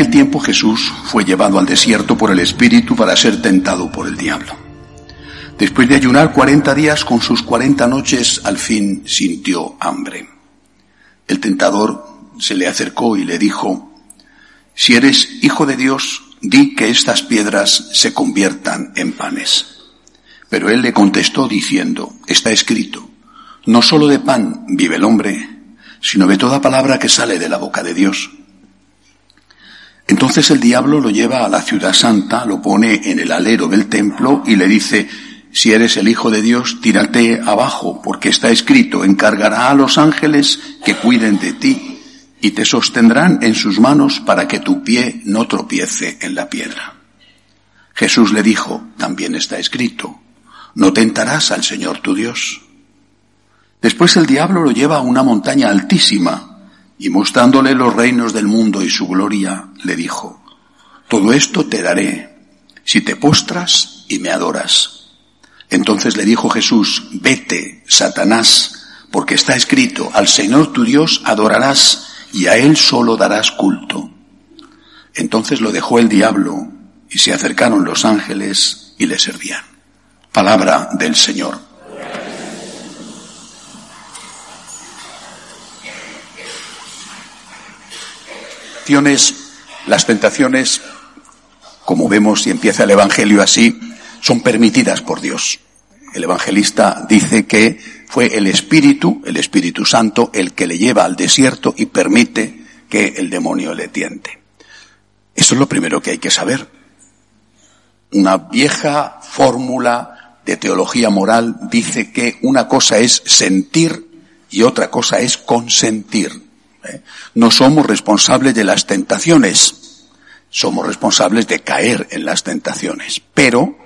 aquel tiempo Jesús fue llevado al desierto por el Espíritu para ser tentado por el diablo. Después de ayunar cuarenta días con sus cuarenta noches, al fin sintió hambre. El tentador se le acercó y le dijo, si eres hijo de Dios, di que estas piedras se conviertan en panes. Pero él le contestó diciendo, está escrito, no solo de pan vive el hombre, sino de toda palabra que sale de la boca de Dios. Entonces el diablo lo lleva a la ciudad santa, lo pone en el alero del templo y le dice, si eres el Hijo de Dios, tírate abajo, porque está escrito, encargará a los ángeles que cuiden de ti y te sostendrán en sus manos para que tu pie no tropiece en la piedra. Jesús le dijo, también está escrito, no tentarás al Señor tu Dios. Después el diablo lo lleva a una montaña altísima y mostrándole los reinos del mundo y su gloria, le dijo, todo esto te daré si te postras y me adoras. Entonces le dijo Jesús, vete, Satanás, porque está escrito, al Señor tu Dios adorarás y a Él solo darás culto. Entonces lo dejó el diablo y se acercaron los ángeles y le servían. Palabra del Señor. Las tentaciones, como vemos y empieza el Evangelio así, son permitidas por Dios. El evangelista dice que fue el Espíritu, el Espíritu Santo, el que le lleva al desierto y permite que el demonio le tiente. Eso es lo primero que hay que saber. Una vieja fórmula de teología moral dice que una cosa es sentir y otra cosa es consentir. ¿Eh? No somos responsables de las tentaciones, somos responsables de caer en las tentaciones. Pero,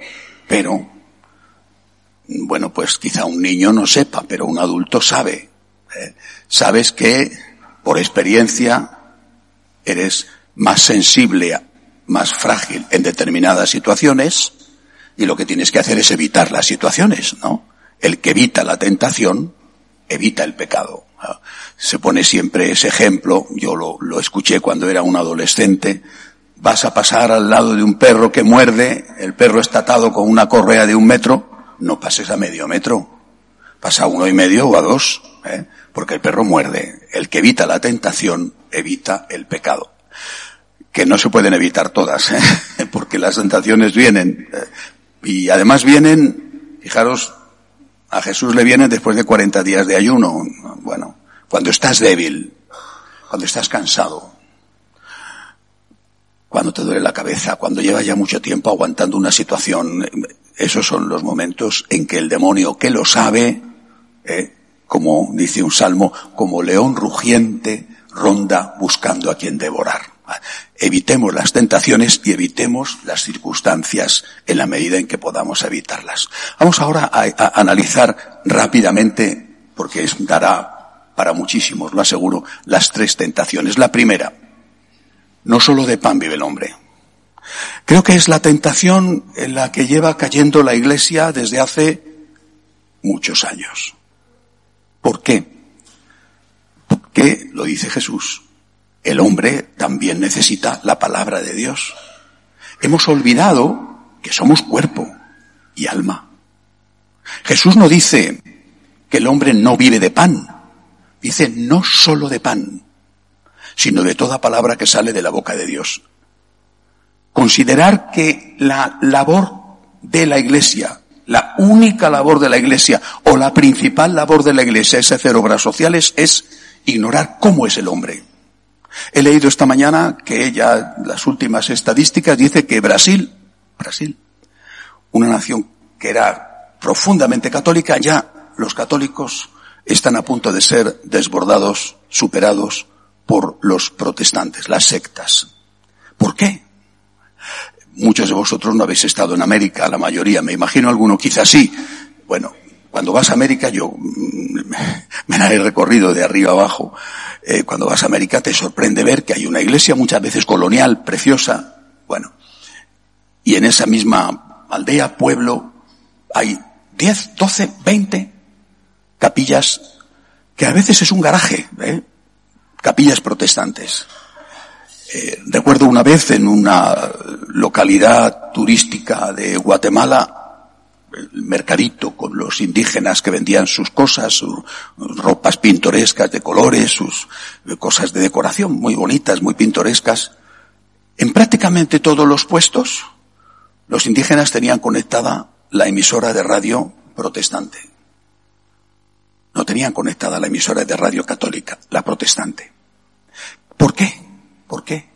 pero, bueno, pues quizá un niño no sepa, pero un adulto sabe. ¿eh? Sabes que, por experiencia, eres más sensible, más frágil en determinadas situaciones, y lo que tienes que hacer es evitar las situaciones, ¿no? El que evita la tentación, evita el pecado se pone siempre ese ejemplo, yo lo, lo escuché cuando era un adolescente, vas a pasar al lado de un perro que muerde, el perro está atado con una correa de un metro, no pases a medio metro, pasa a uno y medio o a dos, ¿eh? porque el perro muerde. El que evita la tentación evita el pecado. Que no se pueden evitar todas, ¿eh? porque las tentaciones vienen. ¿eh? Y además vienen, fijaros, a Jesús le vienen después de 40 días de ayuno. Bueno, cuando estás débil, cuando estás cansado, cuando te duele la cabeza, cuando llevas ya mucho tiempo aguantando una situación, esos son los momentos en que el demonio, que lo sabe, eh, como dice un salmo, como león rugiente, ronda buscando a quien devorar. Evitemos las tentaciones y evitemos las circunstancias en la medida en que podamos evitarlas. Vamos ahora a, analizar rápidamente, porque dará para muchísimos, lo aseguro, las tres tentaciones. La primera, no solo de pan vive el hombre. Creo que es la tentación en la que lleva cayendo la iglesia desde hace muchos años. ¿Por qué? Porque, lo dice Jesús, el hombre también necesita la palabra de Dios. Hemos olvidado que somos cuerpo y alma. Jesús no dice que el hombre no vive de pan, Dice, no solo de pan, sino de toda palabra que sale de la boca de Dios. Considerar que la labor de la iglesia, la única labor de la iglesia o la principal labor de la iglesia es hacer obras sociales es ignorar cómo es el hombre. He leído esta mañana que ya las últimas estadísticas dice que Brasil, Brasil, una nación que era profundamente católica, ya los católicos están a punto de ser desbordados, superados por los protestantes, las sectas. ¿Por qué? Muchos de vosotros no habéis estado en América, la mayoría, me imagino alguno quizás sí. Bueno, cuando vas a América, yo mm, me la he recorrido de arriba abajo, eh, cuando vas a América te sorprende ver que hay una iglesia muchas veces colonial, preciosa, bueno, y en esa misma aldea, pueblo, hay 10, 12, 20 capillas que a veces es un garaje, ¿eh? capillas protestantes. Eh, recuerdo una vez en una localidad turística de Guatemala, el mercadito con los indígenas que vendían sus cosas, sus ropas pintorescas de colores, sus cosas de decoración muy bonitas, muy pintorescas. En prácticamente todos los puestos, los indígenas tenían conectada la emisora de radio protestante. No tenían conectada la emisora de radio católica, la protestante. ¿Por qué? ¿Por qué?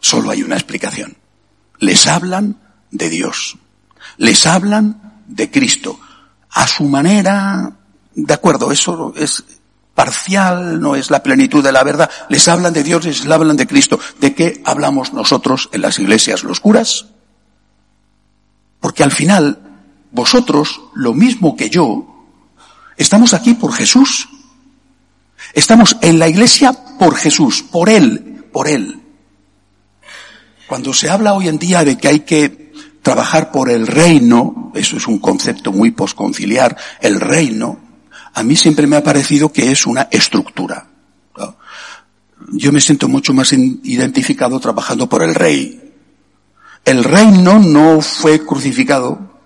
Solo hay una explicación. Les hablan de Dios les hablan de Cristo. A su manera, de acuerdo, eso es parcial, no es la plenitud de la verdad. Les hablan de Dios, les hablan de Cristo. ¿De qué hablamos nosotros en las iglesias los curas? Porque al final, vosotros, lo mismo que yo, estamos aquí por Jesús. Estamos en la iglesia por Jesús, por Él, por Él. Cuando se habla hoy en día de que hay que trabajar por el reino, eso es un concepto muy posconciliar, el reino, a mí siempre me ha parecido que es una estructura. Yo me siento mucho más identificado trabajando por el rey. El reino no fue crucificado,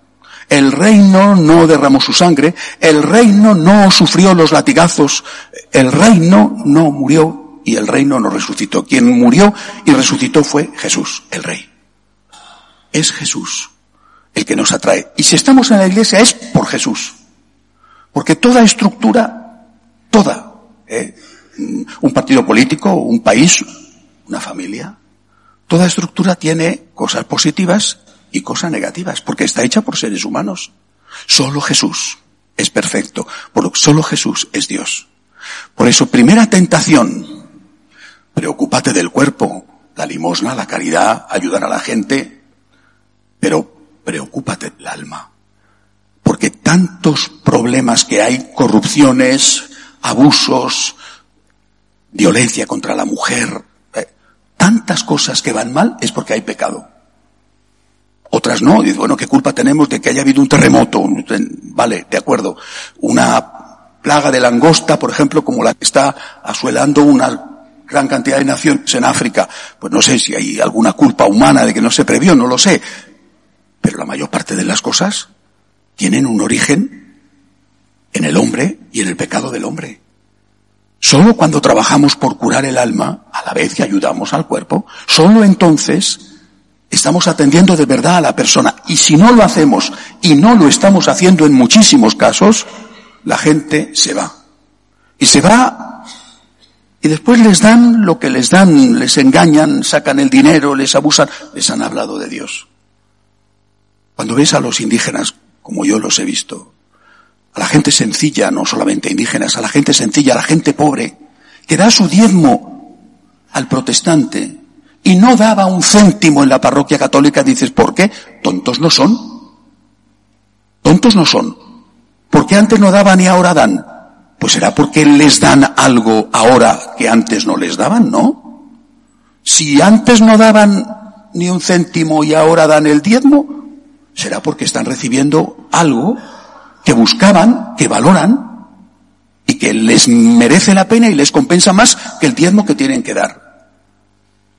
el reino no derramó su sangre, el reino no sufrió los latigazos, el reino no murió y el reino no resucitó. Quien murió y resucitó fue Jesús, el rey es Jesús el que nos atrae. Y si estamos en la iglesia es por Jesús. Porque toda estructura, toda, ¿eh? un partido político, un país, una familia, toda estructura tiene cosas positivas y cosas negativas, porque está hecha por seres humanos. Solo Jesús es perfecto, por solo Jesús es Dios. Por eso, primera tentación, preocúpate del cuerpo, la limosna, la caridad, ayudar a la gente, pero preocúpate del alma. Porque tantos problemas que hay, corrupciones, abusos, violencia contra la mujer, eh, tantas cosas que van mal es porque hay pecado. Otras no, dice, bueno, ¿qué culpa tenemos de que haya habido un terremoto? Vale, de acuerdo. Una plaga de langosta, por ejemplo, como la que está asuelando una gran cantidad de naciones en África. Pues no sé si hay alguna culpa humana de que no se previó, no lo sé. Pero la mayor parte de las cosas tienen un origen en el hombre y en el pecado del hombre. Solo cuando trabajamos por curar el alma, a la vez que ayudamos al cuerpo, solo entonces estamos atendiendo de verdad a la persona. Y si no lo hacemos, y no lo estamos haciendo en muchísimos casos, la gente se va. Y se va y después les dan lo que les dan, les engañan, sacan el dinero, les abusan, les han hablado de Dios. Cuando ves a los indígenas, como yo los he visto, a la gente sencilla, no solamente indígenas, a la gente sencilla, a la gente pobre, que da su diezmo al protestante y no daba un céntimo en la parroquia católica, dices, ¿por qué? Tontos no son. Tontos no son. ¿Por qué antes no daban y ahora dan? Pues será porque les dan algo ahora que antes no les daban, ¿no? Si antes no daban ni un céntimo y ahora dan el diezmo, será porque están recibiendo algo que buscaban, que valoran y que les merece la pena y les compensa más que el diezmo que tienen que dar.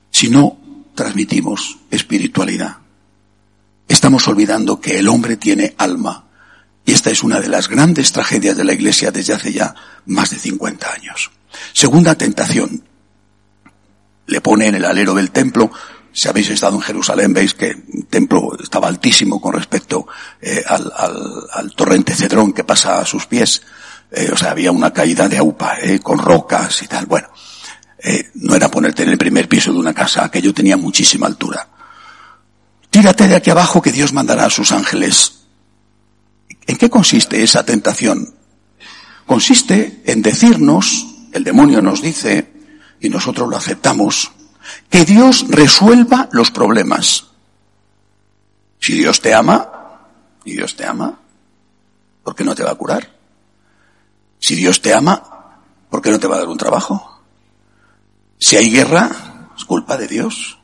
Si no transmitimos espiritualidad, estamos olvidando que el hombre tiene alma. Y esta es una de las grandes tragedias de la Iglesia desde hace ya más de 50 años. Segunda tentación. Le pone en el alero del templo si habéis estado en Jerusalén, veis que el templo estaba altísimo con respecto eh, al, al, torrente Cedrón que pasa a sus pies. Eh, o sea, había una caída de aupa, eh, con rocas y tal. Bueno, no era ponerte en el primer piso de una casa, aquello tenía muchísima altura. Tírate de aquí abajo que Dios mandará a sus ángeles. ¿En qué consiste esa tentación? Consiste en decirnos, el demonio nos dice, y nosotros lo aceptamos, que Dios resuelva los problemas. Si Dios te ama, y Dios te ama, ¿por qué no te va a curar? Si Dios te ama, ¿por qué no te va a dar un trabajo? Si hay guerra, es culpa de Dios.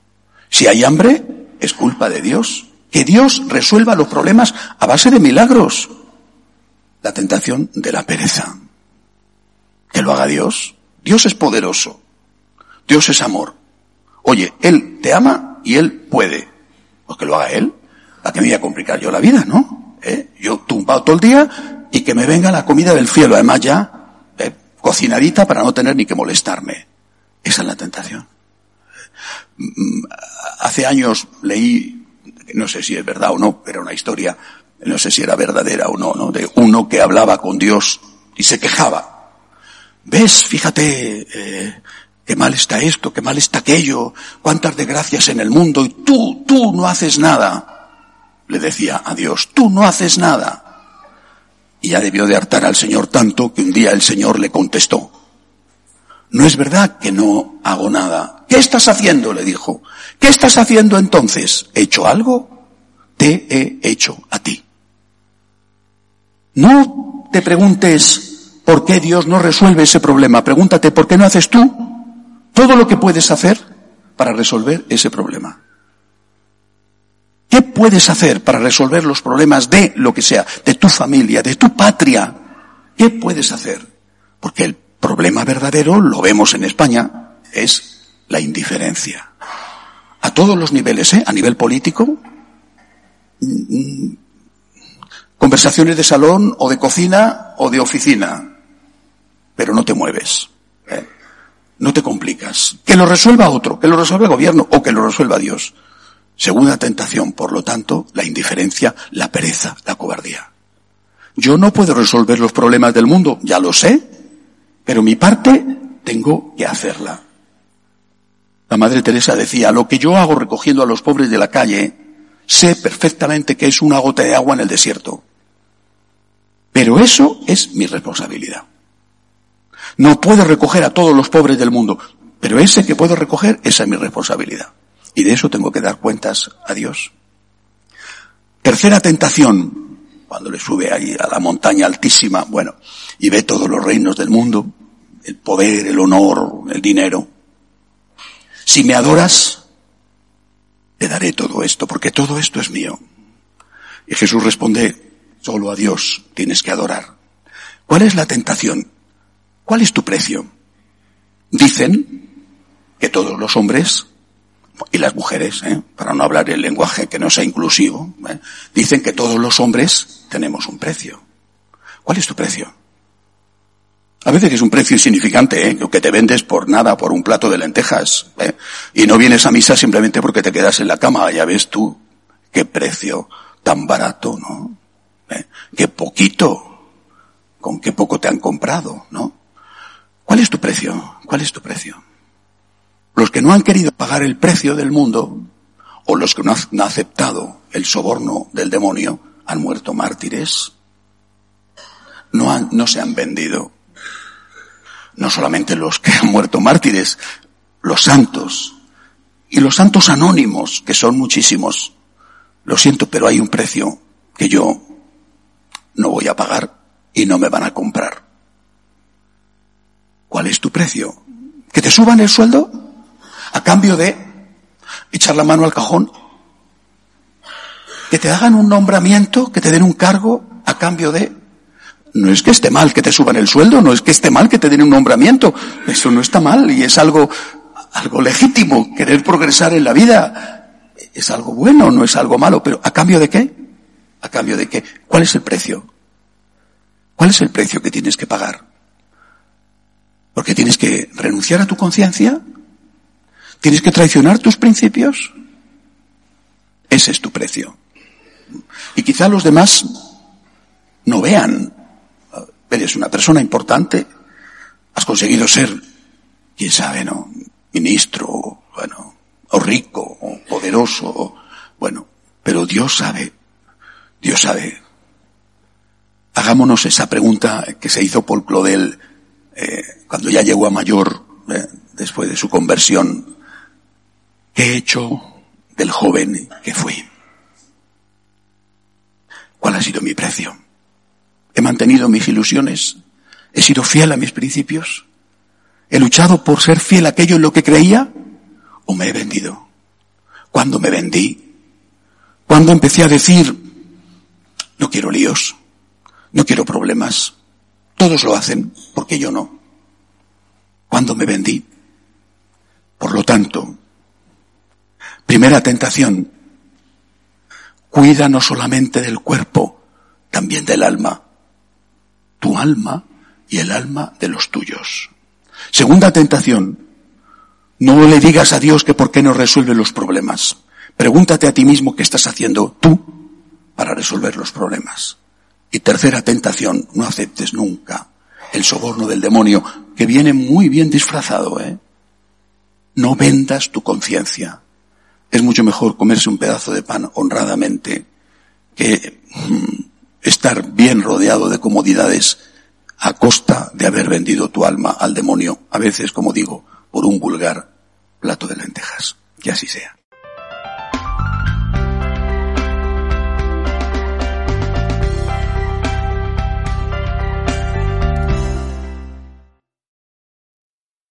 Si hay hambre, es culpa de Dios. Que Dios resuelva los problemas a base de milagros. La tentación de la pereza. Que lo haga Dios. Dios es poderoso. Dios es amor. Oye, Él te ama y Él puede. Pues que lo haga Él. ¿A qué me voy a complicar yo la vida, no? ¿Eh? Yo tumbado todo el día y que me venga la comida del cielo. Además ya, eh, cocinadita para no tener ni que molestarme. Esa es la tentación. Mm, hace años leí, no sé si es verdad o no, pero una historia, no sé si era verdadera o no, ¿no? De uno que hablaba con Dios y se quejaba. ¿Ves? Fíjate, eh, qué mal está esto, qué mal está aquello, cuántas desgracias en el mundo y tú, tú no haces nada. Le decía a Dios, tú no haces nada. Y ya debió de hartar al Señor tanto que un día el Señor le contestó, no es verdad que no hago nada. ¿Qué estás haciendo? le dijo. ¿Qué estás haciendo entonces? ¿He hecho algo? Te he hecho a ti. No te preguntes por qué Dios no resuelve ese problema. Pregúntate por qué no haces tú todo lo que puedes hacer para resolver ese problema. ¿Qué puedes hacer para resolver los problemas de lo que sea, de tu familia, de tu patria? ¿Qué puedes hacer? Porque el problema verdadero, lo vemos en España, es la indiferencia. A todos los niveles, ¿eh? A nivel político, conversaciones de salón o de cocina o de oficina, pero no te mueves. No te complicas. Que lo resuelva otro, que lo resuelva el gobierno o que lo resuelva Dios. Segunda tentación, por lo tanto, la indiferencia, la pereza, la cobardía. Yo no puedo resolver los problemas del mundo, ya lo sé, pero mi parte tengo que hacerla. La Madre Teresa decía, lo que yo hago recogiendo a los pobres de la calle, sé perfectamente que es una gota de agua en el desierto. Pero eso es mi responsabilidad. No puedo recoger a todos los pobres del mundo, pero ese que puedo recoger, esa es mi responsabilidad. Y de eso tengo que dar cuentas a Dios. Tercera tentación, cuando le sube ahí a la montaña altísima, bueno, y ve todos los reinos del mundo, el poder, el honor, el dinero. Si me adoras, te daré todo esto, porque todo esto es mío. Y Jesús responde, solo a Dios tienes que adorar. ¿Cuál es la tentación? ¿Cuál es tu precio? Dicen que todos los hombres y las mujeres, ¿eh? para no hablar el lenguaje que no sea inclusivo, ¿eh? dicen que todos los hombres tenemos un precio. ¿Cuál es tu precio? A veces es un precio insignificante, ¿eh? que te vendes por nada, por un plato de lentejas, ¿eh? y no vienes a misa simplemente porque te quedas en la cama, ya ves tú qué precio tan barato, ¿no? Qué poquito, con qué poco te han comprado, ¿no? ¿Cuál es tu precio? ¿Cuál es tu precio? Los que no han querido pagar el precio del mundo, o los que no han aceptado el soborno del demonio, han muerto mártires. No, han, no se han vendido no solamente los que han muerto mártires, los santos y los santos anónimos, que son muchísimos. Lo siento, pero hay un precio que yo no voy a pagar y no me van a comprar. ¿Cuál es tu precio? ¿Que te suban el sueldo? A cambio de echar la mano al cajón. Que te hagan un nombramiento, que te den un cargo a cambio de no es que esté mal que te suban el sueldo, no es que esté mal que te den un nombramiento. Eso no está mal y es algo, algo legítimo. Querer progresar en la vida es algo bueno, no es algo malo. Pero ¿a cambio de qué? ¿A cambio de qué? ¿Cuál es el precio? ¿Cuál es el precio que tienes que pagar? Porque tienes que renunciar a tu conciencia. ¿Tienes que traicionar tus principios? Ese es tu precio. Y quizá los demás no vean eres una persona importante, has conseguido ser, quién sabe, ¿no? Ministro, bueno, o rico, o poderoso, bueno, pero Dios sabe, Dios sabe. Hagámonos esa pregunta que se hizo Paul Claudel eh, cuando ya llegó a mayor, eh, después de su conversión. ¿Qué he hecho del joven que fui? ¿Cuál ha sido mi precio? He mantenido mis ilusiones. He sido fiel a mis principios. He luchado por ser fiel a aquello en lo que creía o me he vendido. Cuando me vendí, cuando empecé a decir, no quiero líos, no quiero problemas, todos lo hacen, porque yo no. Cuando me vendí, Por lo tanto, primera tentación, cuida no solamente del cuerpo, también del alma. Tu alma y el alma de los tuyos. Segunda tentación, no le digas a Dios que por qué no resuelve los problemas. Pregúntate a ti mismo qué estás haciendo tú para resolver los problemas. Y tercera tentación, no aceptes nunca el soborno del demonio, que viene muy bien disfrazado, ¿eh? No vendas tu conciencia. Es mucho mejor comerse un pedazo de pan honradamente que mm, estar bien rodeado de comodidades a costa de haber vendido tu alma al demonio, a veces, como digo, por un vulgar plato de lentejas. Que así sea.